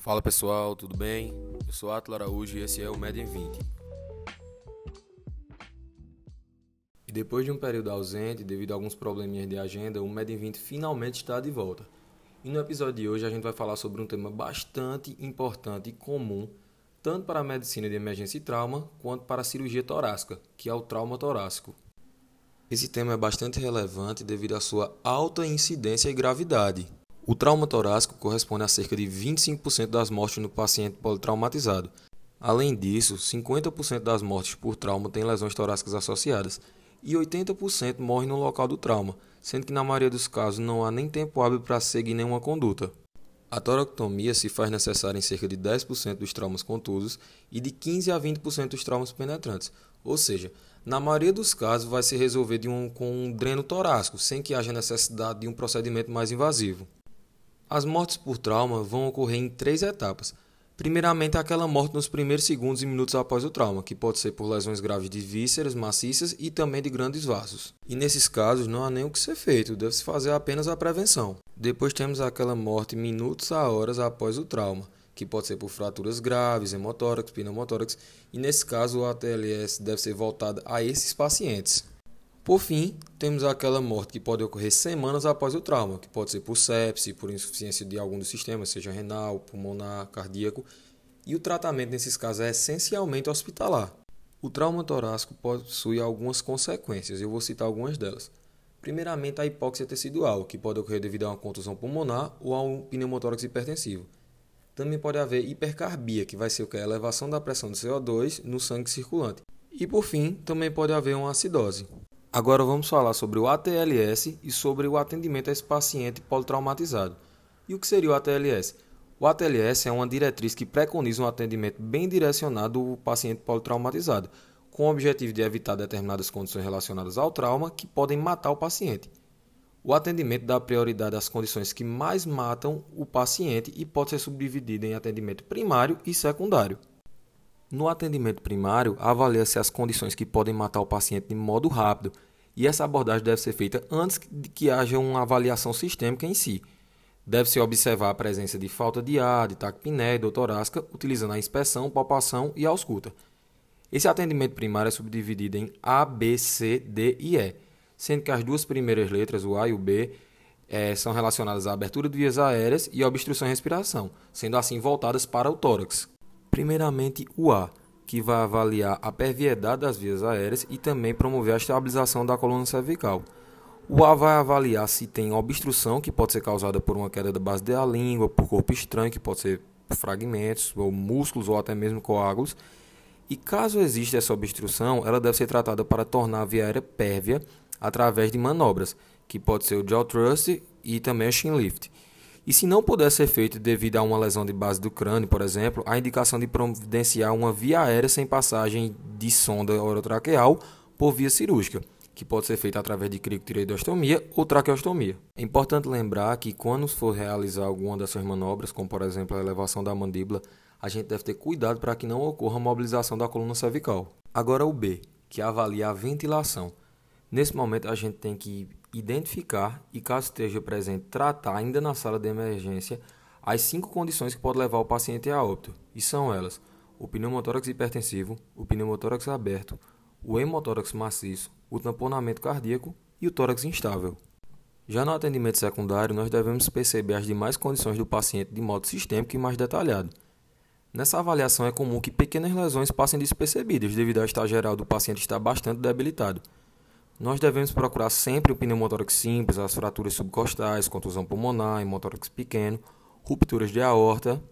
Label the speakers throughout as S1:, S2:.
S1: Fala pessoal, tudo bem? Eu sou Atlo Araújo e esse é o Med em 20. E depois de um período ausente, devido a alguns probleminhas de agenda, o Med em 20 finalmente está de volta. E no episódio de hoje a gente vai falar sobre um tema bastante importante e comum, tanto para a medicina de emergência e trauma, quanto para a cirurgia torácica, que é o trauma torácico. Esse tema é bastante relevante devido à sua alta incidência e gravidade. O trauma torácico corresponde a cerca de 25% das mortes no paciente politraumatizado. Além disso, 50% das mortes por trauma têm lesões torácicas associadas e 80% morrem no local do trauma, sendo que na maioria dos casos não há nem tempo hábil para seguir nenhuma conduta. A toractomia se faz necessária em cerca de 10% dos traumas contusos e de 15 a 20% dos traumas penetrantes, ou seja, na maioria dos casos vai se resolver um, com um dreno torácico, sem que haja necessidade de um procedimento mais invasivo. As mortes por trauma vão ocorrer em três etapas. Primeiramente, aquela morte nos primeiros segundos e minutos após o trauma, que pode ser por lesões graves de vísceras, maciças e também de grandes vasos. E nesses casos não há nem o que ser feito, deve-se fazer apenas a prevenção. Depois temos aquela morte minutos a horas após o trauma, que pode ser por fraturas graves, hemotórax, pneumotórax, e nesse caso o ATLS deve ser voltado a esses pacientes. Por fim, temos aquela morte que pode ocorrer semanas após o trauma, que pode ser por sepse, por insuficiência de algum dos sistemas, seja renal, pulmonar, cardíaco, e o tratamento nesses casos é essencialmente hospitalar. O trauma torácico possui algumas consequências, eu vou citar algumas delas. Primeiramente, a hipóxia tecidual, que pode ocorrer devido a uma contusão pulmonar ou a um pneumotórax hipertensivo. Também pode haver hipercarbia, que vai ser o que? A elevação da pressão do CO2 no sangue circulante. E por fim, também pode haver uma acidose. Agora vamos falar sobre o ATLS e sobre o atendimento a esse paciente politraumatizado. E o que seria o ATLS? O ATLS é uma diretriz que preconiza um atendimento bem direcionado ao paciente politraumatizado, com o objetivo de evitar determinadas condições relacionadas ao trauma que podem matar o paciente. O atendimento dá prioridade às condições que mais matam o paciente e pode ser subdividido em atendimento primário e secundário. No atendimento primário, avalia-se as condições que podem matar o paciente de modo rápido, e essa abordagem deve ser feita antes de que haja uma avaliação sistêmica em si. Deve-se observar a presença de falta de ar, de taquipneia e dor torácica, utilizando a inspeção, palpação e ausculta. Esse atendimento primário é subdividido em A, B, C, D e E, sendo que as duas primeiras letras, o A e o B, é, são relacionadas à abertura de vias aéreas e à obstrução e respiração, sendo assim voltadas para o tórax. Primeiramente, o A, que vai avaliar a perviedade das vias aéreas e também promover a estabilização da coluna cervical. O A vai avaliar se tem obstrução, que pode ser causada por uma queda da base da língua, por corpo estranho, que pode ser fragmentos, ou músculos, ou até mesmo coágulos. E caso exista essa obstrução, ela deve ser tratada para tornar a via aérea pérvia através de manobras, que pode ser o jaw thrust e também o chin lift. E se não puder ser feito devido a uma lesão de base do crânio, por exemplo, a indicação de providenciar uma via aérea sem passagem de sonda orotraqueal por via cirúrgica, que pode ser feita através de crictireoidostomia ou traqueostomia. É importante lembrar que quando for realizar alguma dessas manobras, como por exemplo a elevação da mandíbula, a gente deve ter cuidado para que não ocorra mobilização da coluna cervical. Agora o B, que avalia a ventilação. Nesse momento a gente tem que identificar e, caso esteja presente, tratar ainda na sala de emergência as cinco condições que podem levar o paciente a óbito, e são elas: o pneumotórax hipertensivo, o pneumotórax aberto, o hemotórax maciço, o tamponamento cardíaco e o tórax instável. Já no atendimento secundário, nós devemos perceber as demais condições do paciente de modo sistêmico e mais detalhado. Nessa avaliação é comum que pequenas lesões passem despercebidas devido ao estado geral do paciente estar bastante debilitado. Nós devemos procurar sempre o pneumotórax simples, as fraturas subcostais, contusão pulmonar, hemotórax pequeno, rupturas de aorta.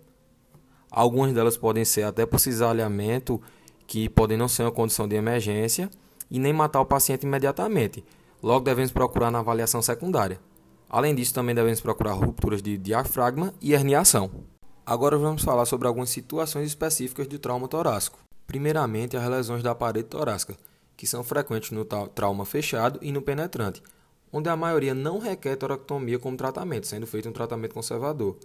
S1: Algumas delas podem ser até por cisalhamento, que podem não ser uma condição de emergência e nem matar o paciente imediatamente. Logo devemos procurar na avaliação secundária. Além disso, também devemos procurar rupturas de diafragma e herniação. Agora vamos falar sobre algumas situações específicas de trauma torácico. Primeiramente, as lesões da parede torácica que são frequentes no trauma fechado e no penetrante, onde a maioria não requer toractomia como tratamento, sendo feito um tratamento conservador.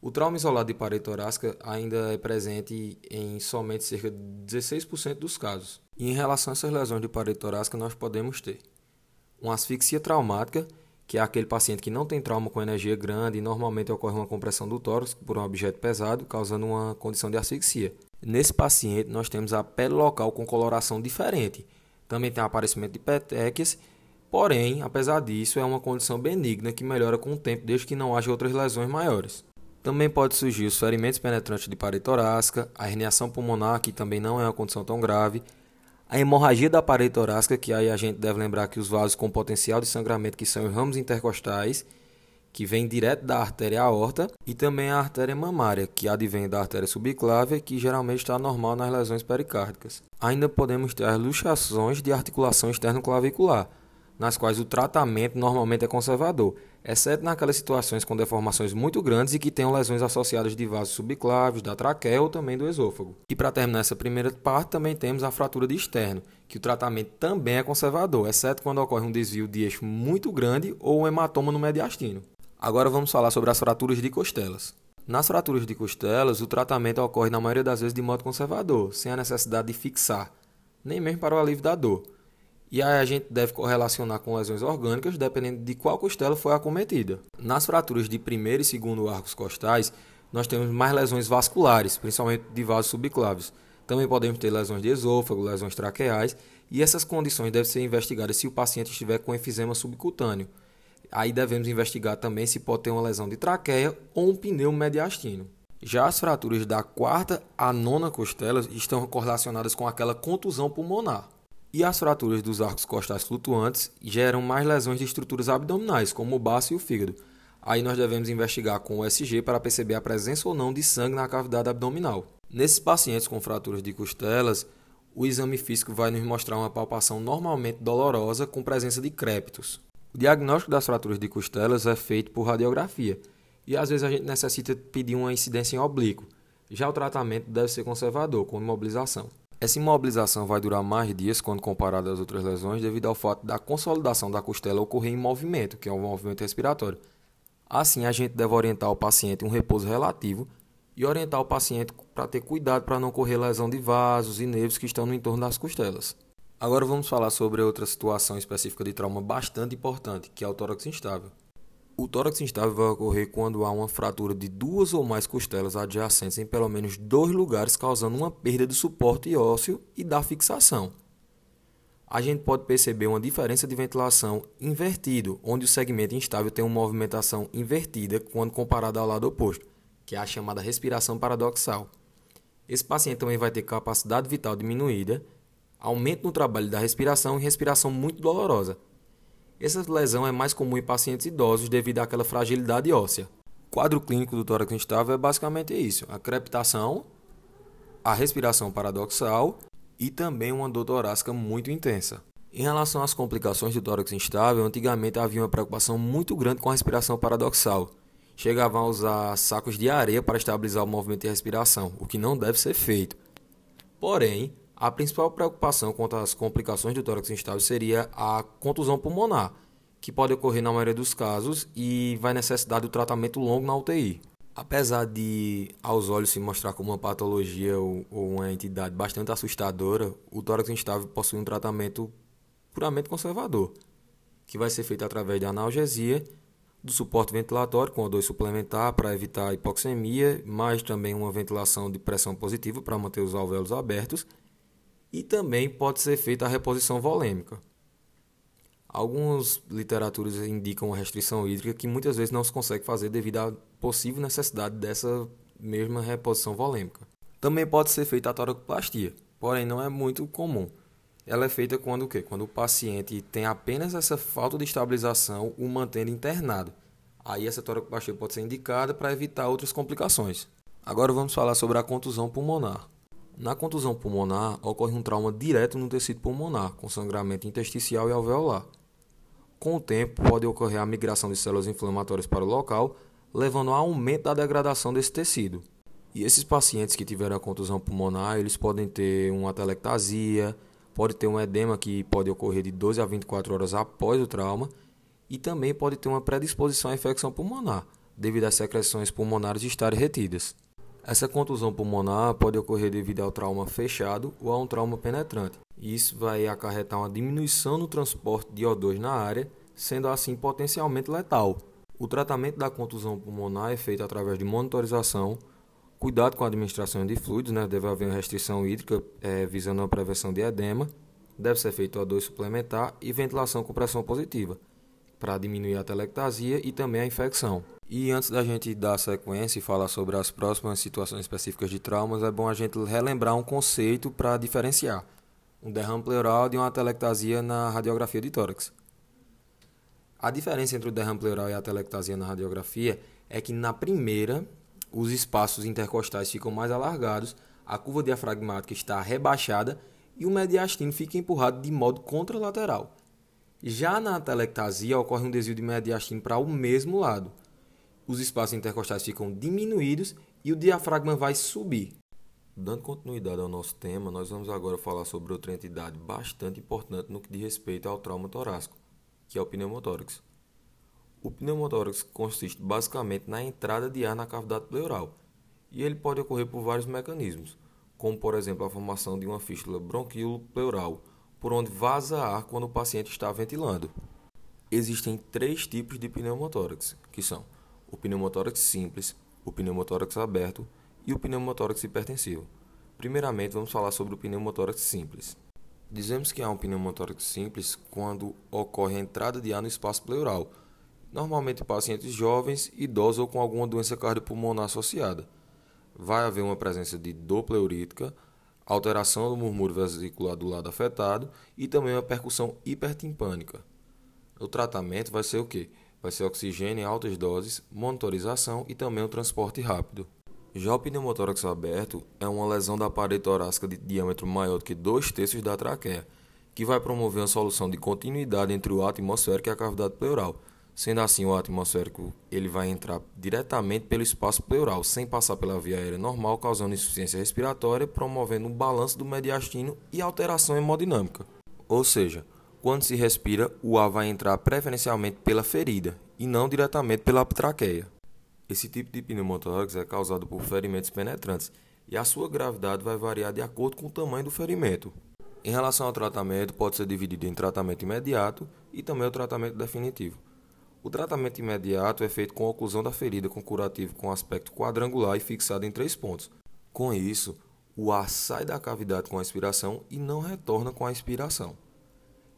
S1: O trauma isolado de parede torácica ainda é presente em somente cerca de 16% dos casos. E em relação a essas lesões de parede torácica, nós podemos ter uma asfixia traumática, que é aquele paciente que não tem trauma com energia grande e normalmente ocorre uma compressão do tórax por um objeto pesado, causando uma condição de asfixia. Nesse paciente, nós temos a pele local com coloração diferente. Também tem aparecimento de petequias, porém, apesar disso, é uma condição benigna que melhora com o tempo desde que não haja outras lesões maiores. Também pode surgir os ferimentos penetrantes de parede torácica, a herniação pulmonar, que também não é uma condição tão grave, a hemorragia da parede torácica, que aí a gente deve lembrar que os vasos com potencial de sangramento, que são os ramos intercostais, que vem direto da artéria aorta, e também a artéria mamária, que advém da artéria subclávia, que geralmente está normal nas lesões pericárdicas. Ainda podemos ter as luxações de articulação externo-clavicular, nas quais o tratamento normalmente é conservador, exceto naquelas situações com deformações muito grandes e que tenham lesões associadas de vasos subclávios, da traqueia ou também do esôfago. E para terminar essa primeira parte, também temos a fratura de externo, que o tratamento também é conservador, exceto quando ocorre um desvio de eixo muito grande ou um hematoma no mediastino. Agora vamos falar sobre as fraturas de costelas. Nas fraturas de costelas, o tratamento ocorre na maioria das vezes de modo conservador, sem a necessidade de fixar, nem mesmo para o alívio da dor. E aí a gente deve correlacionar com lesões orgânicas, dependendo de qual costela foi acometida. Nas fraturas de primeiro e segundo arcos costais, nós temos mais lesões vasculares, principalmente de vasos subclávios. Também podemos ter lesões de esôfago, lesões traqueais, e essas condições devem ser investigadas se o paciente estiver com enfisema subcutâneo. Aí devemos investigar também se pode ter uma lesão de traqueia ou um pneu mediastino. Já as fraturas da quarta à nona costela estão correlacionadas com aquela contusão pulmonar. E as fraturas dos arcos costais flutuantes geram mais lesões de estruturas abdominais, como o baço e o fígado. Aí nós devemos investigar com o SG para perceber a presença ou não de sangue na cavidade abdominal. Nesses pacientes com fraturas de costelas, o exame físico vai nos mostrar uma palpação normalmente dolorosa com presença de crépitos. O diagnóstico das fraturas de costelas é feito por radiografia e às vezes a gente necessita pedir uma incidência em oblíquo. Já o tratamento deve ser conservador, com imobilização. Essa imobilização vai durar mais dias quando comparada às outras lesões, devido ao fato da consolidação da costela ocorrer em movimento, que é um movimento respiratório. Assim, a gente deve orientar o paciente um repouso relativo e orientar o paciente para ter cuidado para não ocorrer lesão de vasos e nervos que estão no entorno das costelas. Agora vamos falar sobre outra situação específica de trauma bastante importante, que é o tórax instável. O tórax instável vai ocorrer quando há uma fratura de duas ou mais costelas adjacentes em pelo menos dois lugares, causando uma perda de suporte ósseo e da fixação. A gente pode perceber uma diferença de ventilação invertido, onde o segmento instável tem uma movimentação invertida quando comparado ao lado oposto, que é a chamada respiração paradoxal. Esse paciente também vai ter capacidade vital diminuída, aumento no trabalho da respiração e respiração muito dolorosa, essa lesão é mais comum em pacientes idosos devido àquela fragilidade óssea. O quadro clínico do tórax instável é basicamente isso: a crepitação, a respiração paradoxal e também uma dor torácica muito intensa. Em relação às complicações do tórax instável, antigamente havia uma preocupação muito grande com a respiração paradoxal. Chegavam a usar sacos de areia para estabilizar o movimento de respiração, o que não deve ser feito. Porém, a principal preocupação quanto às complicações do tórax instável seria a contusão pulmonar, que pode ocorrer na maioria dos casos e vai necessitar do tratamento longo na UTI. Apesar de aos olhos se mostrar como uma patologia ou, uma entidade bastante assustadora, o tórax instável possui um tratamento puramente conservador, que vai ser feito através da analgesia, do suporte ventilatório com O2 suplementar para evitar hipoxemia, mais também uma ventilação de pressão positiva para manter os alvéolos abertos e também pode ser feita a reposição volêmica. Algumas literaturas indicam uma restrição hídrica que muitas vezes não se consegue fazer devido à possível necessidade dessa mesma reposição volêmica. Também pode ser feita a toracoplastia, porém não é muito comum. Ela é feita quando o quê? Quando o paciente tem apenas essa falta de estabilização, o mantendo internado. Aí essa toracoplastia pode ser indicada para evitar outras complicações. Agora vamos falar sobre a contusão pulmonar. Na contusão pulmonar, ocorre um trauma direto no tecido pulmonar, com sangramento intersticial e alveolar. Com o tempo, pode ocorrer a migração de células inflamatórias para o local, levando a aumento da degradação desse tecido. E esses pacientes que tiveram a contusão pulmonar, eles podem ter uma atelectasia, pode ter um edema que pode ocorrer de 12 a 24 horas após o trauma, e também pode ter uma predisposição à infecção pulmonar, devido às secreções pulmonares estarem retidas. Essa contusão pulmonar pode ocorrer devido ao trauma fechado ou a um trauma penetrante. Isso vai acarretar uma diminuição no transporte de O2 na área, sendo assim potencialmente letal. O tratamento da contusão pulmonar é feito através de monitorização, cuidado com a administração de fluidos, né? deve haver uma restrição hídrica é, visando a prevenção de edema, deve ser feito a 2 suplementar e ventilação com pressão positiva, para diminuir a telectasia e também a infecção. E antes da gente dar sequência e falar sobre as próximas situações específicas de traumas, é bom a gente relembrar um conceito para diferenciar um derrame pleural de uma telectasia na radiografia de tórax. A diferença entre o derrame pleural e a telectasia na radiografia é que na primeira, os espaços intercostais ficam mais alargados, a curva diafragmática está rebaixada e o mediastino fica empurrado de modo contralateral. Já na telectasia ocorre um desvio de mediastino para o mesmo lado. Os espaços intercostais ficam diminuídos e o diafragma vai subir. Dando continuidade ao nosso tema, nós vamos agora falar sobre outra entidade bastante importante no que diz respeito ao trauma torácico, que é o pneumotórax. O pneumotórax consiste basicamente na entrada de ar na cavidade pleural, e ele pode ocorrer por vários mecanismos, como por exemplo a formação de uma fístula bronquilo-pleural, por onde vaza ar quando o paciente está ventilando. Existem três tipos de pneumotórax, que são o pneumotórax simples, o pneumotórax aberto e o pneumotórax hipertensivo. Primeiramente, vamos falar sobre o pneumotórax simples. Dizemos que há um pneumotórax simples quando ocorre a entrada de ar no espaço pleural, normalmente pacientes jovens, idosos ou com alguma doença cardiopulmonar associada. Vai haver uma presença de dor pleurítica, alteração do murmúrio vesicular do lado afetado e também uma percussão hipertimpânica. O tratamento vai ser o quê? Vai ser oxigênio em altas doses, monitorização e também o transporte rápido. Já o pneumotórax aberto é uma lesão da parede torácica de diâmetro maior do que dois terços da traqueia, que vai promover uma solução de continuidade entre o atmosférico e a cavidade pleural. Sendo assim, o atmosférico ele vai entrar diretamente pelo espaço pleural, sem passar pela via aérea normal, causando insuficiência respiratória, promovendo um balanço do mediastino e alteração hemodinâmica. Ou seja, quando se respira, o ar vai entrar preferencialmente pela ferida e não diretamente pela traqueia. Esse tipo de pneumotórax é causado por ferimentos penetrantes e a sua gravidade vai variar de acordo com o tamanho do ferimento. Em relação ao tratamento, pode ser dividido em tratamento imediato e também o tratamento definitivo. O tratamento imediato é feito com oclusão da ferida com curativo com aspecto quadrangular e fixado em três pontos. Com isso, o ar sai da cavidade com a expiração e não retorna com a expiração.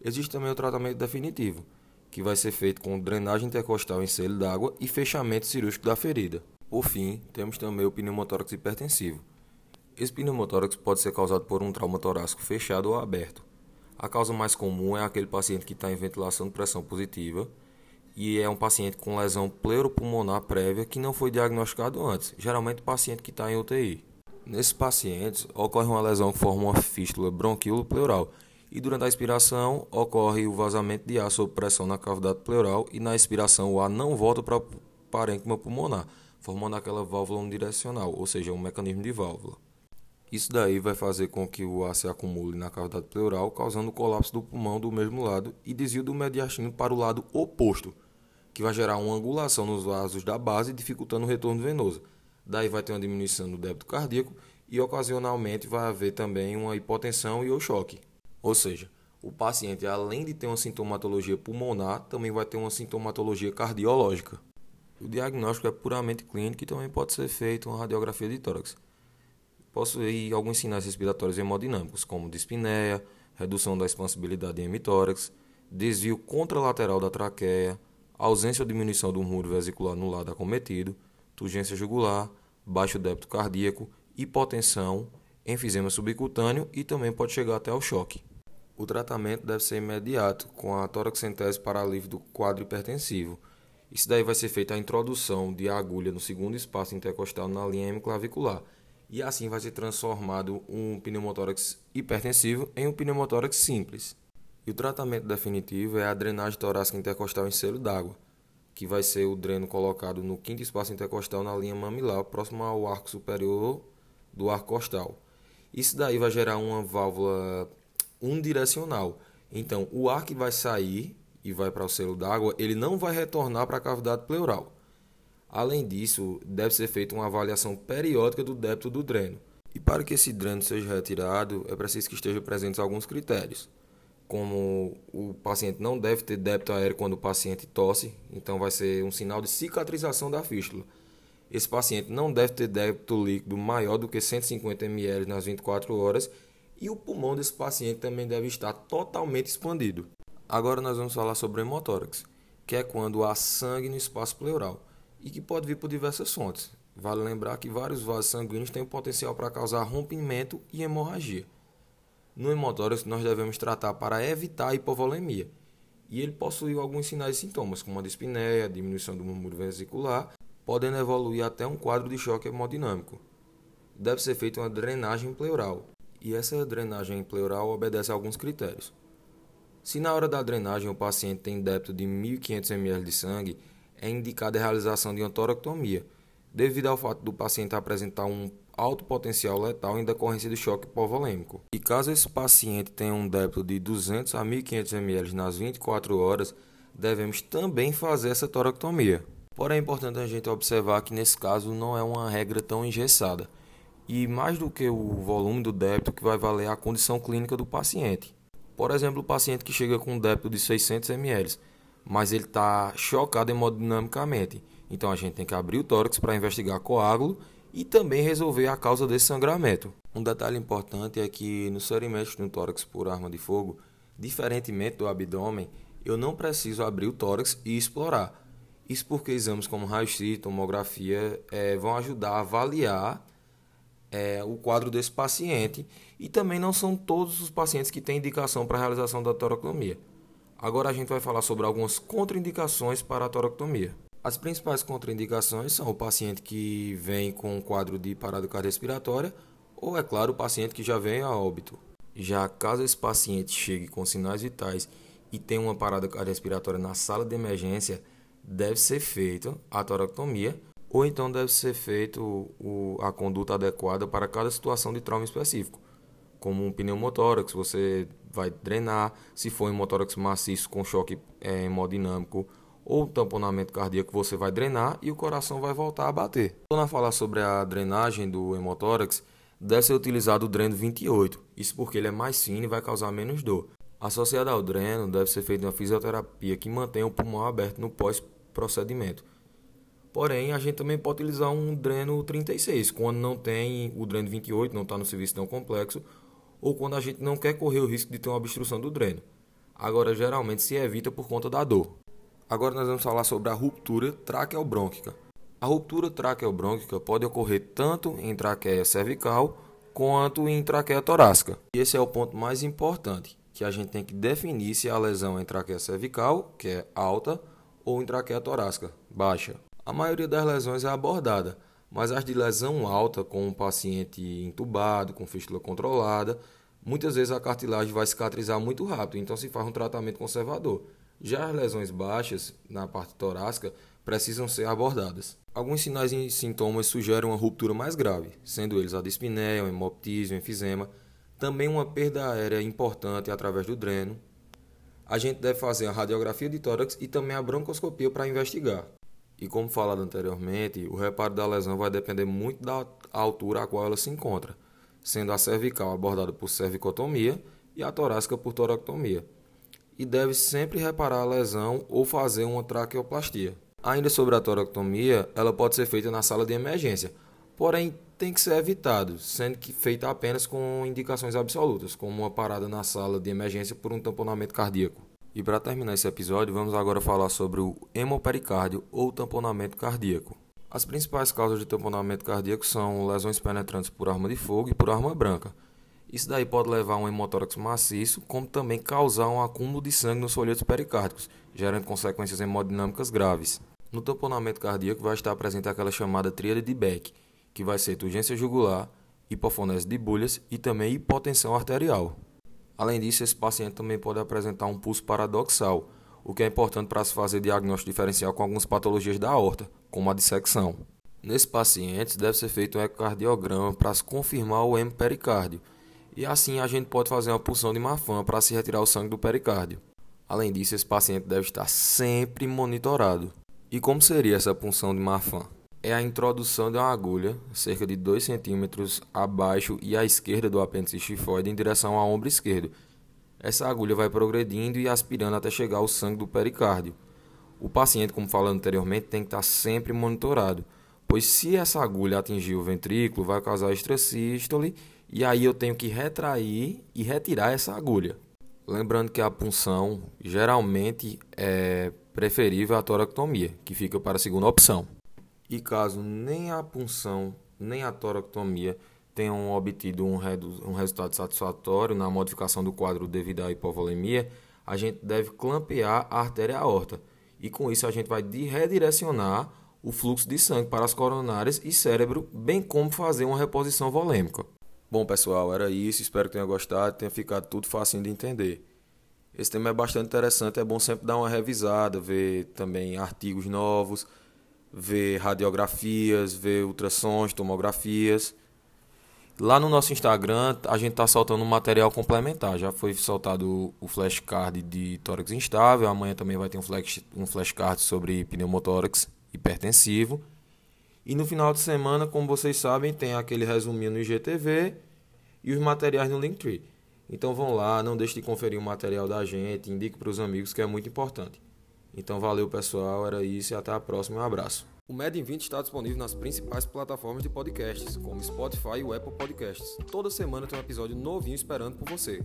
S1: Existe também o tratamento definitivo, que vai ser feito com drenagem intercostal em selo d'água e fechamento cirúrgico da ferida. Por fim, temos também o pneumotórax hipertensivo. Esse pneumotórax pode ser causado por um trauma torácico fechado ou aberto. A causa mais comum é aquele paciente que está em ventilação de pressão positiva e é um paciente com lesão pleuropulmonar prévia que não foi diagnosticado antes, geralmente paciente que está em UTI. Nesses pacientes, ocorre uma lesão que forma uma fístula bronquilo-pleural e durante a expiração ocorre o vazamento de ar sob pressão na cavidade pleural e na expiração o ar não volta para o parênquima pulmonar, formando aquela válvula unidirecional, ou seja, um mecanismo de válvula. Isso daí vai fazer com que o ar se acumule na cavidade pleural, causando o colapso do pulmão do mesmo lado e desvio do mediastino para o lado oposto, que vai gerar uma angulação nos vasos da base, dificultando o retorno venoso. Daí vai ter uma diminuição do débito cardíaco e ocasionalmente vai haver também uma hipotensão e o choque. Ou seja, o paciente, além de ter uma sintomatologia pulmonar, também vai ter uma sintomatologia cardiológica. O diagnóstico é puramente clínico e também pode ser feito uma radiografia de tórax. Possui alguns sinais respiratórios hemodinâmicos, como dispneia, redução da expansibilidade em hemitórax, desvio contralateral da traqueia, ausência ou diminuição do muro vesicular no lado acometido, turgência jugular, baixo débito cardíaco, hipotensão, enfisema subcutâneo e também pode chegar até ao choque. O tratamento deve ser imediato, com a toraxentese para alívio do quadro hipertensivo. Isso daí vai ser feita a introdução de agulha no segundo espaço intercostal na linha hemiclavicular. E assim vai ser transformado um pneumotórax hipertensivo em um pneumotórax simples. E o tratamento definitivo é a drenagem torácica intercostal em selo d'água, que vai ser o dreno colocado no quinto espaço intercostal na linha mamilar, próximo ao arco superior do arco costal. Isso daí vai gerar uma válvula unidirecional. Então, o ar que vai sair e vai para o selo d'água, ele não vai retornar para a cavidade pleural. Além disso, deve ser feita uma avaliação periódica do débito do dreno. E para que esse dreno seja retirado, é preciso que estejam presentes alguns critérios. como o paciente não deve ter débito aéreo quando o paciente tosse, então vai ser um sinal de cicatrização da fístula. Esse paciente não deve ter débito líquido maior do que 150 ml nas 24 horas e o pulmão desse paciente também deve estar totalmente expandido. Agora nós vamos falar sobre o hemotórax, que é quando há sangue no espaço pleural e que pode vir por diversas fontes. Vale lembrar que vários vasos sanguíneos têm o potencial para causar rompimento e hemorragia. No hemotórax, nós devemos tratar para evitar a hipovolemia. E ele possui alguns sinais e sintomas, como a dispneia, diminuição do murmúrio vesicular, podendo evoluir até um quadro de choque hemodinâmico. Deve ser feita uma drenagem pleural, e essa drenagem pleural obedece a alguns critérios. Se na hora da drenagem o paciente tem débito de 1.500 ml de sangue, é indicada a realização de uma toractomia, devido ao fato do paciente apresentar um alto potencial letal em decorrência do choque hipovolêmico. E caso esse paciente tenha um débito de 200 a 1500 ml nas 24 horas, devemos também fazer essa toractomia. Porém, é importante a gente observar que nesse caso não é uma regra tão engessada. E mais do que o volume do débito que vai valer a condição clínica do paciente. Por exemplo, o paciente que chega com um débito de 600 ml, mas ele está chocado hemodinamicamente. Então a gente tem que abrir o tórax para investigar coágulo e também resolver a causa desse sangramento. Um detalhe importante é que no serimestre no tórax por arma de fogo, diferentemente do abdômen, eu não preciso abrir o tórax e explorar. Isso porque exames como raio-x, tomografia é, vão ajudar a avaliar é, o quadro desse paciente e também não são todos os pacientes que têm indicação para a realização da toractomia. Agora a gente vai falar sobre algumas contraindicações para a toractomia. As principais contraindicações são o paciente que vem com um quadro de parada cardiorrespiratória ou, é claro, o paciente que já vem a óbito. Já caso esse paciente chegue com sinais vitais e tenha uma parada cardiorrespiratória na sala de emergência, deve ser feita a toractomia ou então deve ser feito a conduta adequada para cada situação de trauma específico, como um pneumotórax, você vai drenar, se for um motórax maciço com choque é, hemodinâmico ou tamponamento cardíaco, você vai drenar e o coração vai voltar a bater. Quando a falar sobre a drenagem do hemotórax, deve ser utilizado o dreno 28, isso porque ele é mais fino e vai causar menos dor. Associado ao dreno, deve ser feita uma fisioterapia que mantenha o pulmão aberto no pós-procedimento. Porém, a gente também pode utilizar um dreno 36, quando não tem o dreno 28, não está no serviço tão complexo, ou quando a gente não quer correr o risco de ter uma obstrução do dreno. Agora, geralmente se evita por conta da dor. Agora nós vamos falar sobre a ruptura traqueobrônquica. A ruptura traqueobrônquica pode ocorrer tanto em traqueia cervical quanto em traqueia torácica. E esse é o ponto mais importante, que a gente tem que definir se a lesão é em traqueia cervical, que é alta, ou em traqueia torácica, baixa. A maioria das lesões é abordada, mas as de lesão alta, com um paciente entubado, com fístula controlada, muitas vezes a cartilagem vai cicatrizar muito rápido, então se faz um tratamento conservador. Já as lesões baixas, na parte torácica, precisam ser abordadas. Alguns sinais e sintomas sugerem uma ruptura mais grave, sendo eles a dispneia, o hemoptise, o enfisema, também uma perda aérea importante através do dreno. A gente deve fazer a radiografia de tórax e também a broncoscopia para investigar. E como falado anteriormente, o reparo da lesão vai depender muito da altura a qual ela se encontra, sendo a cervical abordada por cervicotomia e a torácica por toractomia e deve sempre reparar a lesão ou fazer uma traqueoplastia. Ainda sobre a toractomia, ela pode ser feita na sala de emergência, porém tem que ser evitado, sendo que feita apenas com indicações absolutas, como uma parada na sala de emergência por um tamponamento cardíaco. E para terminar esse episódio, vamos agora falar sobre o hemopericárdio ou tamponamento cardíaco. As principais causas de tamponamento cardíaco são lesões penetrantes por arma de fogo e por arma branca, isso daí pode levar a um hemotórax maciço, como também causar um acúmulo de sangue nos folhetos pericárdicos, gerando consequências hemodinâmicas graves. No tamponamento cardíaco vai estar presente aquela chamada tríade de Beck, que vai ser turgência jugular, hipofonese de bulhas e também hipotensão arterial. Além disso, esse paciente também pode apresentar um pulso paradoxal, o que é importante para se fazer diagnóstico diferencial com algumas patologias da aorta, como a dissecção. Nesses pacientes, deve ser feito um ecocardiograma para se confirmar o hemopericárdio, e assim a gente pode fazer uma punção de Marfan para se retirar o sangue do pericárdio. Além disso, esse paciente deve estar sempre monitorado. E como seria essa punção de Marfan? É a introdução de uma agulha, cerca de 2 cm abaixo e à esquerda do apêndice chifoide em direção ao ombro esquerdo. essa agulha vai progredindo e aspirando até chegar ao sangue do pericárdio. O paciente, como falando anteriormente, tem que estar sempre monitorado, pois se essa agulha atingir o ventrículo, vai causar extrasístole e aí eu tenho que retrair e retirar essa agulha. Lembrando que a punção geralmente é preferível à toractomia, que fica para a segunda opção. E caso nem a punção nem a toractomia tenham obtido um, um resultado satisfatório na modificação do quadro devido à hipovolemia, a gente deve clampear a artéria aorta. E com isso a gente vai redirecionar o fluxo de sangue para as coronárias e cérebro, bem como fazer uma reposição volêmica. Bom, pessoal, era isso. Espero que tenha gostado, tenha ficado tudo fácil de entender. Esse tema é bastante interessante, é bom sempre dar uma revisada, ver também artigos novos, ver radiografias, ver ultrassons, tomografias. Lá no nosso Instagram, a gente está soltando um material complementar. Já foi soltado o flashcard de tórax instável. Amanhã também vai ter um, flash, um flashcard sobre pneumotórax hipertensivo. E no final de semana, como vocês sabem, tem aquele resuminho no IGTV e os materiais no Linktree. Então vão lá, não deixe de conferir o material da gente, indique para os amigos que é muito importante. Então valeu pessoal, era isso e até a próxima. Um abraço. O Med 20 está disponível nas principais plataformas de podcasts, como Spotify e o Apple Podcasts. Toda semana tem um episódio novinho esperando por você.